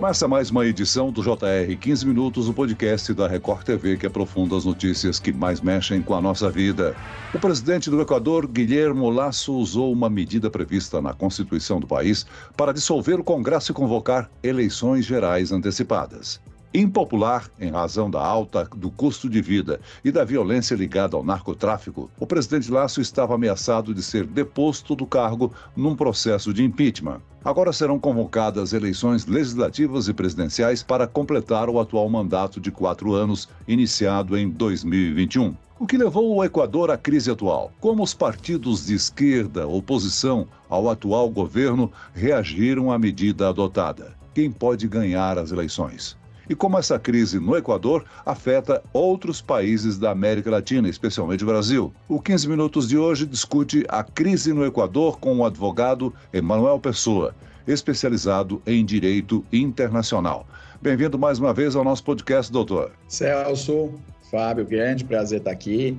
Começa mais uma edição do JR 15 Minutos, o podcast da Record TV que aprofunda as notícias que mais mexem com a nossa vida. O presidente do Equador, Guilherme Lasso, usou uma medida prevista na Constituição do país para dissolver o Congresso e convocar eleições gerais antecipadas. Impopular em razão da alta do custo de vida e da violência ligada ao narcotráfico, o presidente Lasso estava ameaçado de ser deposto do cargo num processo de impeachment. Agora serão convocadas eleições legislativas e presidenciais para completar o atual mandato de quatro anos, iniciado em 2021. O que levou o Equador à crise atual? Como os partidos de esquerda, oposição ao atual governo, reagiram à medida adotada? Quem pode ganhar as eleições? E como essa crise no Equador afeta outros países da América Latina, especialmente o Brasil. O 15 Minutos de hoje discute a crise no Equador com o advogado Emanuel Pessoa, especializado em direito internacional. Bem-vindo mais uma vez ao nosso podcast, doutor. Celso, Fábio, grande prazer estar aqui.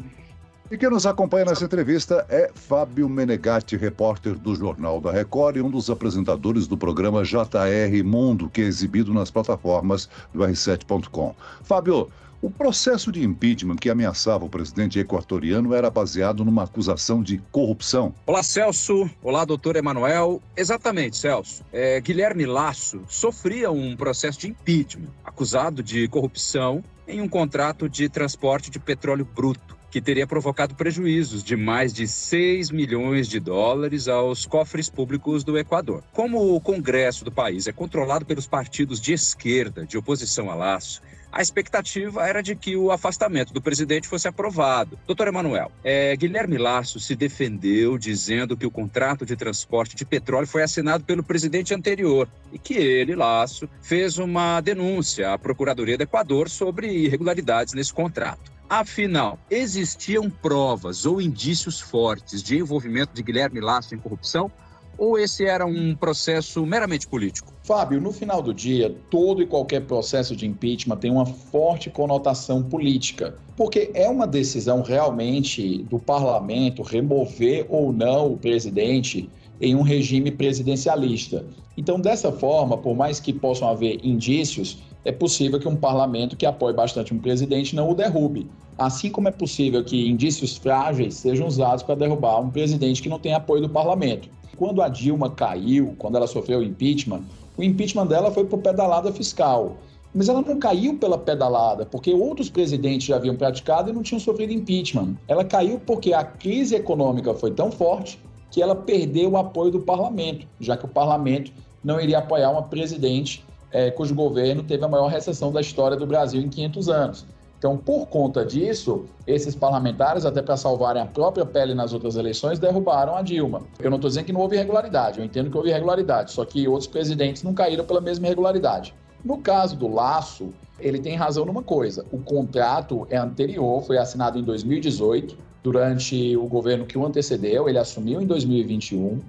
E quem nos acompanha nessa entrevista é Fábio Menegatti, repórter do Jornal da Record e um dos apresentadores do programa JR Mundo, que é exibido nas plataformas do R7.com. Fábio, o processo de impeachment que ameaçava o presidente equatoriano era baseado numa acusação de corrupção. Olá, Celso. Olá, doutor Emanuel. Exatamente, Celso. É, Guilherme Lasso sofria um processo de impeachment, acusado de corrupção em um contrato de transporte de petróleo bruto que teria provocado prejuízos de mais de 6 milhões de dólares aos cofres públicos do Equador. Como o Congresso do país é controlado pelos partidos de esquerda, de oposição a laço, a expectativa era de que o afastamento do presidente fosse aprovado. Doutor Emanuel, é, Guilherme Lasso se defendeu dizendo que o contrato de transporte de petróleo foi assinado pelo presidente anterior e que ele, Lasso, fez uma denúncia à Procuradoria do Equador sobre irregularidades nesse contrato. Afinal, existiam provas ou indícios fortes de envolvimento de Guilherme Lasso em corrupção? Ou esse era um processo meramente político? Fábio, no final do dia, todo e qualquer processo de impeachment tem uma forte conotação política, porque é uma decisão realmente do parlamento remover ou não o presidente em um regime presidencialista. Então, dessa forma, por mais que possam haver indícios, é possível que um parlamento que apoie bastante um presidente não o derrube. Assim como é possível que indícios frágeis sejam usados para derrubar um presidente que não tem apoio do parlamento. Quando a Dilma caiu, quando ela sofreu o impeachment, o impeachment dela foi por pedalada fiscal. Mas ela não caiu pela pedalada, porque outros presidentes já haviam praticado e não tinham sofrido impeachment. Ela caiu porque a crise econômica foi tão forte que ela perdeu o apoio do parlamento, já que o parlamento não iria apoiar uma presidente é, cujo governo teve a maior recessão da história do Brasil em 500 anos. Então, por conta disso, esses parlamentares, até para salvarem a própria pele nas outras eleições, derrubaram a Dilma. Eu não estou dizendo que não houve irregularidade, eu entendo que houve irregularidade, só que outros presidentes não caíram pela mesma irregularidade. No caso do Laço, ele tem razão numa coisa: o contrato é anterior, foi assinado em 2018, durante o governo que o antecedeu, ele assumiu em 2021.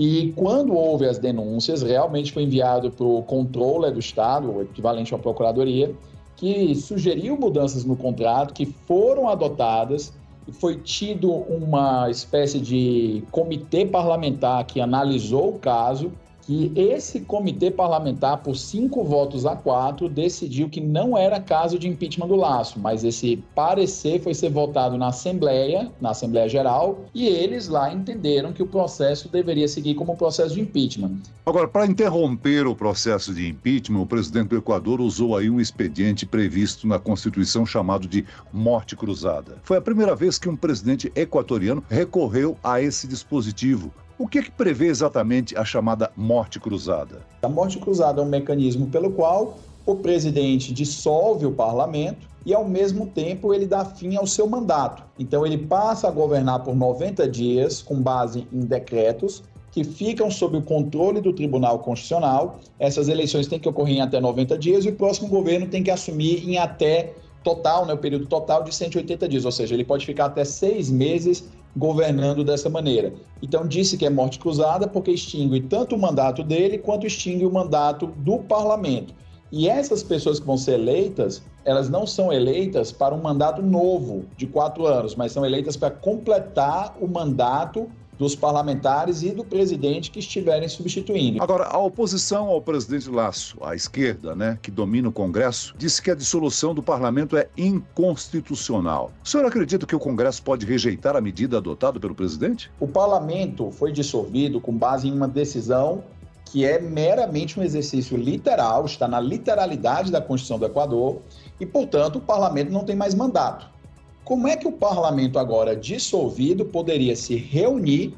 E quando houve as denúncias, realmente foi enviado para o controle do Estado, o equivalente à Procuradoria, que sugeriu mudanças no contrato que foram adotadas e foi tido uma espécie de comitê parlamentar que analisou o caso que esse comitê parlamentar, por cinco votos a quatro, decidiu que não era caso de impeachment do Laço, mas esse parecer foi ser votado na Assembleia, na Assembleia Geral, e eles lá entenderam que o processo deveria seguir como processo de impeachment. Agora, para interromper o processo de impeachment, o presidente do Equador usou aí um expediente previsto na Constituição chamado de morte cruzada. Foi a primeira vez que um presidente equatoriano recorreu a esse dispositivo o que, é que prevê exatamente a chamada morte cruzada? A morte cruzada é um mecanismo pelo qual o presidente dissolve o parlamento e, ao mesmo tempo, ele dá fim ao seu mandato. Então, ele passa a governar por 90 dias com base em decretos que ficam sob o controle do Tribunal Constitucional. Essas eleições têm que ocorrer em até 90 dias e o próximo governo tem que assumir em até total, né, o período total de 180 dias, ou seja, ele pode ficar até seis meses governando dessa maneira. Então disse que é morte cruzada porque extingue tanto o mandato dele quanto extingue o mandato do parlamento. E essas pessoas que vão ser eleitas, elas não são eleitas para um mandato novo de quatro anos, mas são eleitas para completar o mandato dos parlamentares e do presidente que estiverem substituindo. Agora, a oposição ao presidente Laço, a esquerda, né, que domina o Congresso, disse que a dissolução do parlamento é inconstitucional. O senhor acredita que o Congresso pode rejeitar a medida adotada pelo presidente? O parlamento foi dissolvido com base em uma decisão que é meramente um exercício literal, está na literalidade da Constituição do Equador, e, portanto, o parlamento não tem mais mandato. Como é que o parlamento, agora dissolvido, poderia se reunir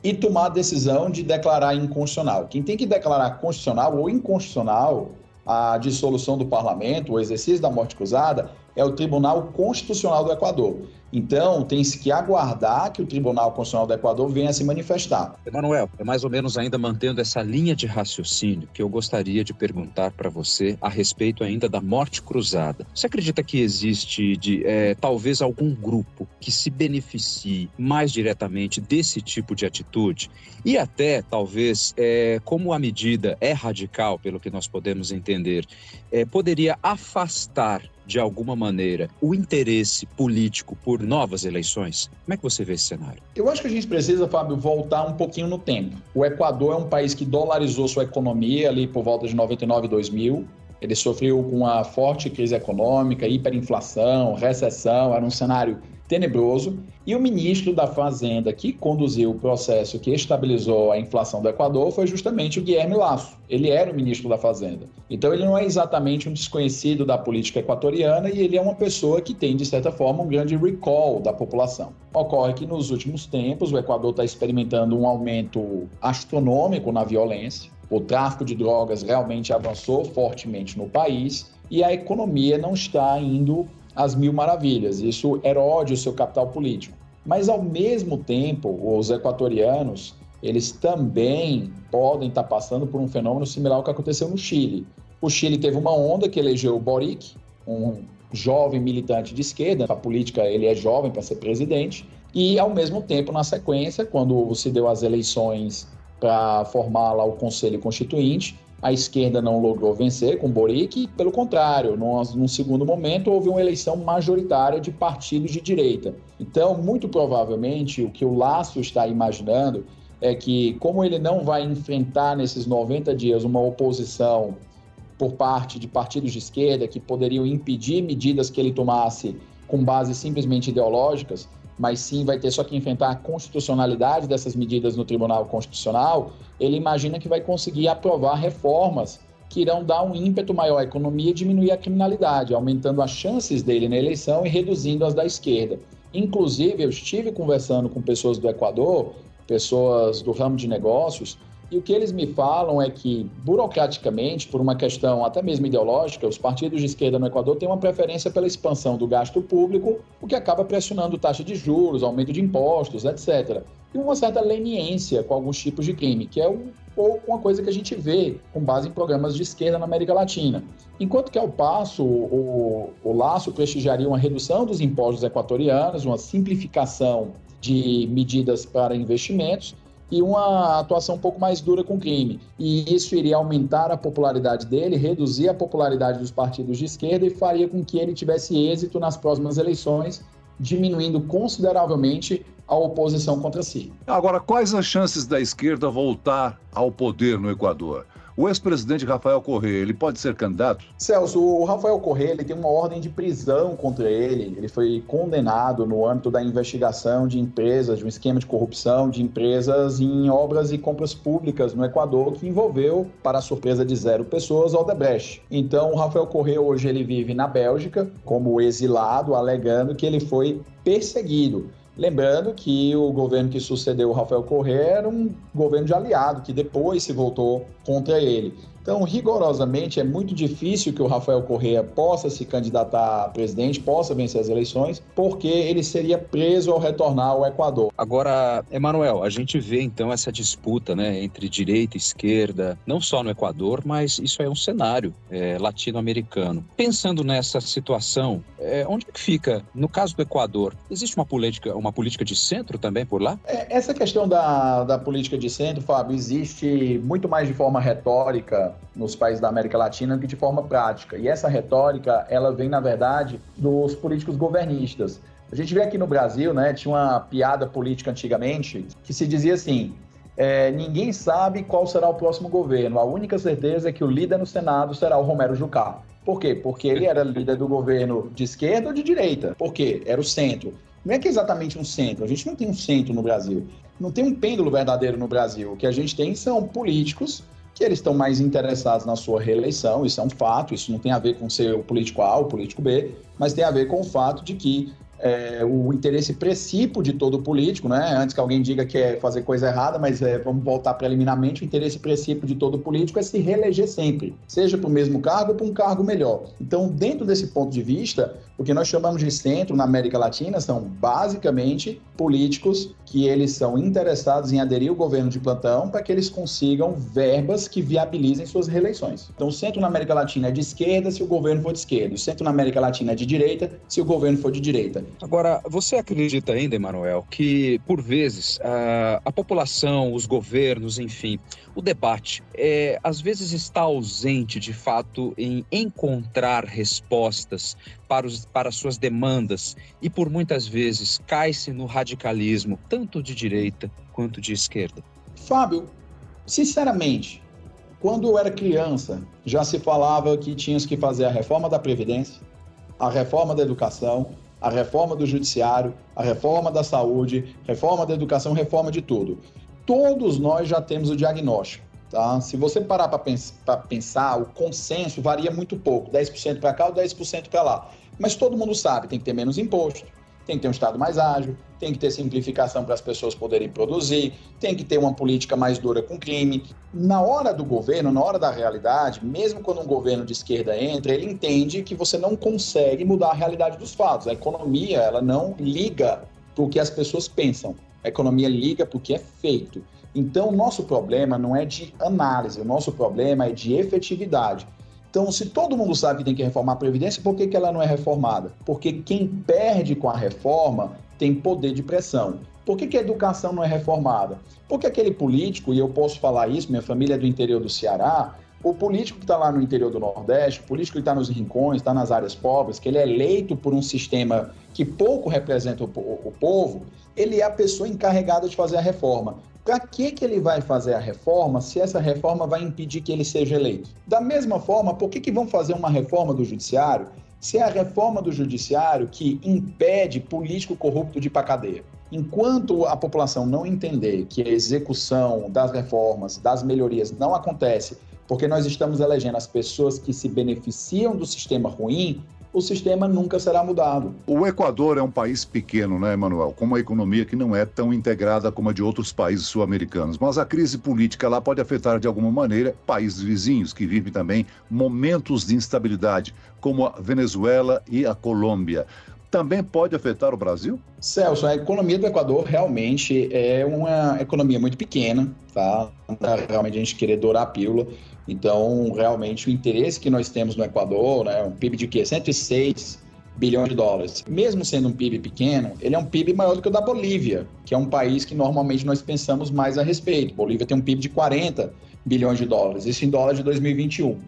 e tomar a decisão de declarar inconstitucional? Quem tem que declarar constitucional ou inconstitucional a dissolução do parlamento, o exercício da morte cruzada, é o Tribunal Constitucional do Equador. Então, tem-se que aguardar que o Tribunal Constitucional do Equador venha se manifestar. Emanuel, é mais ou menos ainda mantendo essa linha de raciocínio que eu gostaria de perguntar para você a respeito ainda da morte cruzada. Você acredita que existe de, é, talvez algum grupo que se beneficie mais diretamente desse tipo de atitude? E até, talvez, é, como a medida é radical, pelo que nós podemos entender, é, poderia afastar de alguma maneira, o interesse político por novas eleições? Como é que você vê esse cenário? Eu acho que a gente precisa, Fábio, voltar um pouquinho no tempo. O Equador é um país que dolarizou sua economia ali por volta de 99 e 2000. Ele sofreu com uma forte crise econômica, hiperinflação, recessão, era um cenário tenebroso. E o ministro da Fazenda que conduziu o processo que estabilizou a inflação do Equador foi justamente o Guilherme Lasso. Ele era o ministro da Fazenda. Então ele não é exatamente um desconhecido da política equatoriana e ele é uma pessoa que tem, de certa forma, um grande recall da população. Ocorre que nos últimos tempos o Equador está experimentando um aumento astronômico na violência. O tráfico de drogas realmente avançou fortemente no país e a economia não está indo as mil maravilhas. Isso erode o seu capital político. Mas, ao mesmo tempo, os equatorianos, eles também podem estar passando por um fenômeno similar ao que aconteceu no Chile. O Chile teve uma onda que elegeu o Boric, um jovem militante de esquerda, a política ele é jovem para ser presidente, e ao mesmo tempo, na sequência, quando se deu as eleições para formar lá o Conselho Constituinte, a esquerda não logrou vencer com Boric, pelo contrário, num, segundo momento houve uma eleição majoritária de partidos de direita. Então, muito provavelmente, o que o Laço está imaginando é que, como ele não vai enfrentar nesses 90 dias uma oposição por parte de partidos de esquerda que poderiam impedir medidas que ele tomasse com base simplesmente ideológicas, mas sim vai ter só que enfrentar a constitucionalidade dessas medidas no Tribunal Constitucional, ele imagina que vai conseguir aprovar reformas que irão dar um ímpeto maior à economia e diminuir a criminalidade, aumentando as chances dele na eleição e reduzindo as da esquerda. Inclusive, eu estive conversando com pessoas do Equador, pessoas do ramo de negócios, e o que eles me falam é que, burocraticamente, por uma questão até mesmo ideológica, os partidos de esquerda no Equador têm uma preferência pela expansão do gasto público, o que acaba pressionando taxa de juros, aumento de impostos, etc. E uma certa leniência com alguns tipos de crime, que é um pouco uma coisa que a gente vê com base em programas de esquerda na América Latina. Enquanto que, ao passo, o, o Laço prestigiaria uma redução dos impostos equatorianos, uma simplificação de medidas para investimentos, e uma atuação um pouco mais dura com o crime. E isso iria aumentar a popularidade dele, reduzir a popularidade dos partidos de esquerda e faria com que ele tivesse êxito nas próximas eleições, diminuindo consideravelmente a oposição contra si. Agora, quais as chances da esquerda voltar ao poder no Equador? O ex-presidente Rafael Correa, ele pode ser candidato? Celso, o Rafael Correa ele tem uma ordem de prisão contra ele. Ele foi condenado no âmbito da investigação de empresas, de um esquema de corrupção de empresas em obras e compras públicas no Equador que envolveu, para a surpresa de zero pessoas, Odebrecht. Então, o Rafael Correa hoje ele vive na Bélgica como exilado, alegando que ele foi perseguido. Lembrando que o governo que sucedeu o Rafael Correa era um governo de aliado, que depois se voltou contra ele. Então, rigorosamente, é muito difícil que o Rafael Correa possa se candidatar a presidente, possa vencer as eleições, porque ele seria preso ao retornar ao Equador. Agora, Emanuel, a gente vê então essa disputa né, entre direita e esquerda, não só no Equador, mas isso é um cenário é, latino-americano. Pensando nessa situação, é, onde é que fica, no caso do Equador, existe uma política, uma política de centro também por lá? É, essa questão da, da política de centro, Fábio, existe muito mais de forma retórica nos países da América Latina que de forma prática. E essa retórica, ela vem, na verdade, dos políticos governistas. A gente vê aqui no Brasil, né, tinha uma piada política antigamente que se dizia assim: é, ninguém sabe qual será o próximo governo. A única certeza é que o líder no Senado será o Romero Jucá. Por quê? Porque ele era líder do governo de esquerda ou de direita. Por quê? Era o centro. Não é que é exatamente um centro. A gente não tem um centro no Brasil. Não tem um pêndulo verdadeiro no Brasil. O que a gente tem são políticos que eles estão mais interessados na sua reeleição. Isso é um fato. Isso não tem a ver com ser o político A ou o político B, mas tem a ver com o fato de que é, o interesse precípio de todo político, né? Antes que alguém diga que é fazer coisa errada, mas é, vamos voltar preliminarmente, o interesse precípio de todo político é se reeleger sempre, seja para o mesmo cargo ou para um cargo melhor. Então, dentro desse ponto de vista, o que nós chamamos de centro na América Latina são basicamente políticos que eles são interessados em aderir ao governo de plantão para que eles consigam verbas que viabilizem suas reeleições. Então, o centro na América Latina é de esquerda se o governo for de esquerda, o centro na América Latina é de direita se o governo for de direita. Agora, você acredita ainda, Emanuel, que por vezes a, a população, os governos, enfim, o debate é, às vezes está ausente de fato em encontrar respostas para, os, para suas demandas e por muitas vezes cai-se no radicalismo, tanto de direita quanto de esquerda? Fábio, sinceramente, quando eu era criança, já se falava que tínhamos que fazer a reforma da Previdência, a reforma da educação, a reforma do judiciário, a reforma da saúde, reforma da educação, reforma de tudo. Todos nós já temos o diagnóstico. Tá? Se você parar para pens pensar, o consenso varia muito pouco, 10% para cá ou 10% para lá. Mas todo mundo sabe, tem que ter menos imposto, tem que ter um Estado mais ágil, tem que ter simplificação para as pessoas poderem produzir, tem que ter uma política mais dura com crime. Na hora do governo, na hora da realidade, mesmo quando um governo de esquerda entra, ele entende que você não consegue mudar a realidade dos fatos. A economia, ela não liga para o que as pessoas pensam. A economia liga para o que é feito. Então, o nosso problema não é de análise, o nosso problema é de efetividade. Então, se todo mundo sabe que tem que reformar a Previdência, por que, que ela não é reformada? Porque quem perde com a reforma tem poder de pressão. Por que, que a educação não é reformada? Porque aquele político, e eu posso falar isso, minha família é do interior do Ceará, o político que está lá no interior do Nordeste, o político que está nos rincões, está nas áreas pobres, que ele é eleito por um sistema que pouco representa o, o, o povo, ele é a pessoa encarregada de fazer a reforma. Para que, que ele vai fazer a reforma se essa reforma vai impedir que ele seja eleito? Da mesma forma, por que, que vão fazer uma reforma do judiciário se é a reforma do judiciário que impede político corrupto de ir para cadeia? Enquanto a população não entender que a execução das reformas, das melhorias não acontece porque nós estamos elegendo as pessoas que se beneficiam do sistema ruim, o sistema nunca será mudado. O Equador é um país pequeno, né, Emanuel? Com uma economia que não é tão integrada como a de outros países sul-americanos. Mas a crise política lá pode afetar de alguma maneira países vizinhos que vivem também momentos de instabilidade, como a Venezuela e a Colômbia também pode afetar o Brasil? Celso, a economia do Equador realmente é uma economia muito pequena, tá? Realmente a gente querer dourar a pílula. Então, realmente, o interesse que nós temos no Equador, né, um PIB de quê? 106 bilhões de dólares. Mesmo sendo um PIB pequeno, ele é um PIB maior do que o da Bolívia, que é um país que normalmente nós pensamos mais a respeito. Bolívia tem um PIB de 40 bilhões de dólares, isso em dólar de 2021.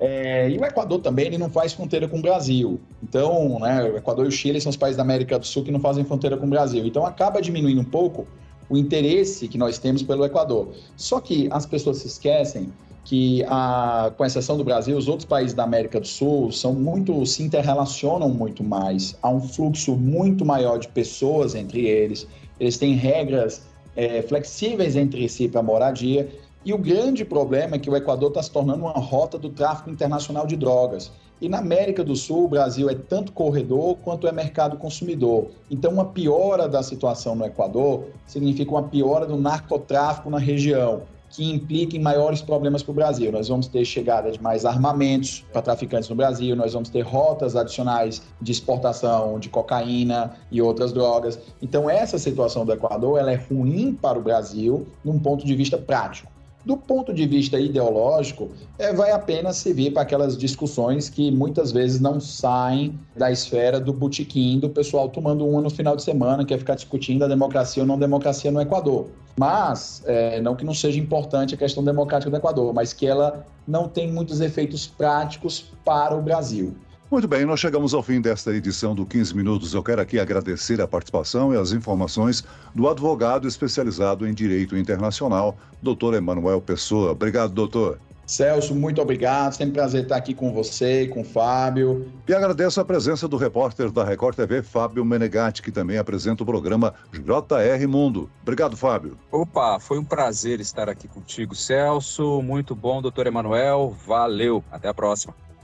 É, e o Equador também ele não faz fronteira com o Brasil. Então, né, o Equador e o Chile são os países da América do Sul que não fazem fronteira com o Brasil. Então, acaba diminuindo um pouco o interesse que nós temos pelo Equador. Só que as pessoas se esquecem que, a, com exceção do Brasil, os outros países da América do Sul são muito se interrelacionam muito mais. Há um fluxo muito maior de pessoas entre eles. Eles têm regras é, flexíveis entre si para moradia. E o grande problema é que o Equador está se tornando uma rota do tráfico internacional de drogas. E na América do Sul, o Brasil é tanto corredor quanto é mercado consumidor. Então, uma piora da situação no Equador significa uma piora do narcotráfico na região que impliquem maiores problemas para o Brasil. Nós vamos ter chegada de mais armamentos para traficantes no Brasil, nós vamos ter rotas adicionais de exportação de cocaína e outras drogas. Então, essa situação do Equador ela é ruim para o Brasil num ponto de vista prático. Do ponto de vista ideológico, é, vai apenas servir para aquelas discussões que muitas vezes não saem da esfera do botequim do pessoal tomando uma no final de semana, que é ficar discutindo a democracia ou não democracia no Equador. Mas, é, não que não seja importante a questão democrática do Equador, mas que ela não tem muitos efeitos práticos para o Brasil. Muito bem, nós chegamos ao fim desta edição do 15 Minutos. Eu quero aqui agradecer a participação e as informações do advogado especializado em Direito Internacional, doutor Emanuel Pessoa. Obrigado, doutor. Celso, muito obrigado. Sempre um prazer estar aqui com você e com o Fábio. E agradeço a presença do repórter da Record TV, Fábio Menegatti, que também apresenta o programa JR Mundo. Obrigado, Fábio. Opa, foi um prazer estar aqui contigo, Celso. Muito bom, doutor Emanuel. Valeu. Até a próxima.